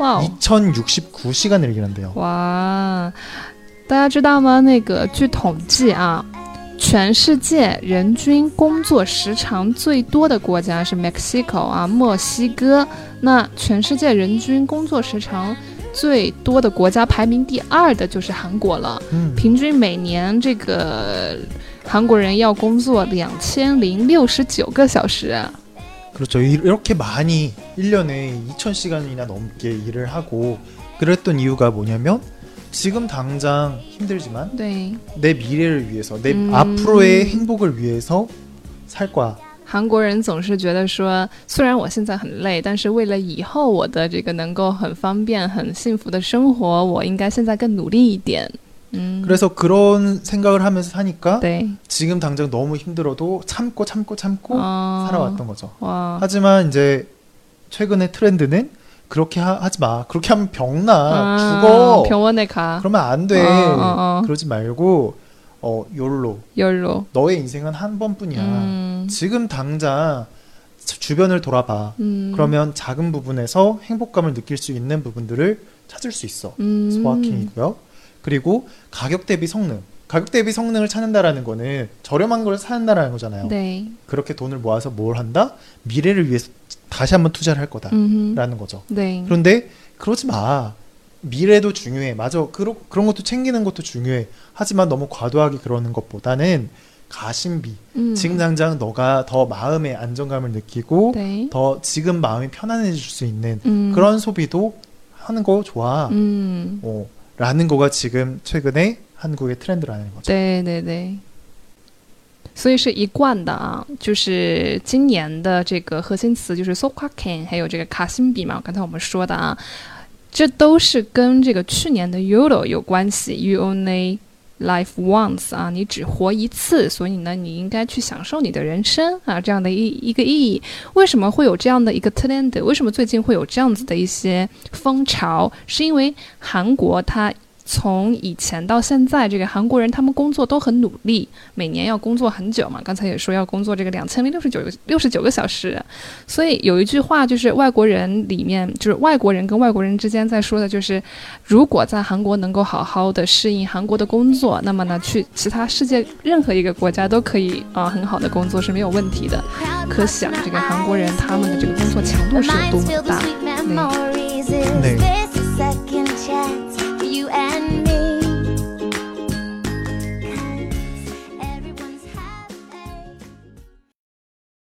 哇哦 2069시간을 일한대요. 哇，大家知道吗？那个据统计啊，全世界人均工作时长最多的国家是 Mexico 啊，墨西哥。那全世界人均工作时长最多的国家排名第二的就是韩国了， 음. 平均每年这个韩国人要工作两千零六十九个小时。 그렇죠. 이- 이렇게 많이 1년에 2000시간이나 넘게 일을 하고 그랬던 이유가 뭐냐면 지금 당장 힘들지만 对， 내 미래를 위해서 내 음. 앞으로의 행복을 위해서 살 거야. 韩国人总是觉得说，虽然我现在很累，但是为了以后我的这个能够很方便、很幸福的生活，我应该现在更努力一点。 음. 그래서 그런 생각을 하면서 사니까 네. 지금 당장 너무 힘들어도 참고 참고 참고 아. 살아왔던 거죠. 와. 하지만 이제 최근의 트렌드는 그렇게 하, 지마 그렇게 하면 병나 아. 죽어 병원에 가 그러면 안돼 아, 어, 어, 어. 그러지 말고 어 열로 열로 너의 인생은 한 번뿐이야 음. 지금 당장 주변을 돌아봐 음. 그러면 작은 부분에서 행복감을 느낄 수 있는 부분들을 찾을 수 있어 음. 소확행이고요 그리고 가격 대비 성능. 가격 대비 성능을 찾는다라는 거는 저렴한 걸 사는다라는 거잖아요. 네, 그렇게 돈을 모아서 뭘 한다? 미래를 위해서 다시 한번 투자를 할 거다라는 음, 거죠. 네, 그런데 그러지 마. 미래도 중요해. 맞아. 그러, 그런 것도 챙기는 것도 중요해. 하지만 너무 과도하게 그러는 것보다는 가심비. 음, 지금 당장 너가 더 마음의 안정감을 느끼고 네, 더 지금 마음이 편안해질 수 있는 음, 그런 소비도 하는 거 좋아. 음, 어, 라는 거가 지금 최근에 한국의 트렌드라는 거죠. 对对对，所以是一贯的啊，就是今年的这个核心词就是 “sokaken”，还有这个卡辛比嘛，刚才我们说的啊，这都是跟这个去年的 “yolo” 有关系，“you only Life once” 啊，你只活一次，所以呢，你应该去享受你的人生啊，这样的一一个意义。为什么会有这样的一个 trend？为什么最近会有这样子的一些风潮？是因为韩国它。从以前到现在，这个韩国人他们工作都很努力，每年要工作很久嘛。刚才也说要工作这个两千零六十九个六十九个小时，所以有一句话就是外国人里面，就是外国人跟外国人之间在说的，就是如果在韩国能够好好的适应韩国的工作，那么呢，去其他世界任何一个国家都可以啊、很好的工作是没有问题的。可想这个韩国人他们的这个工作强度是有多么的大。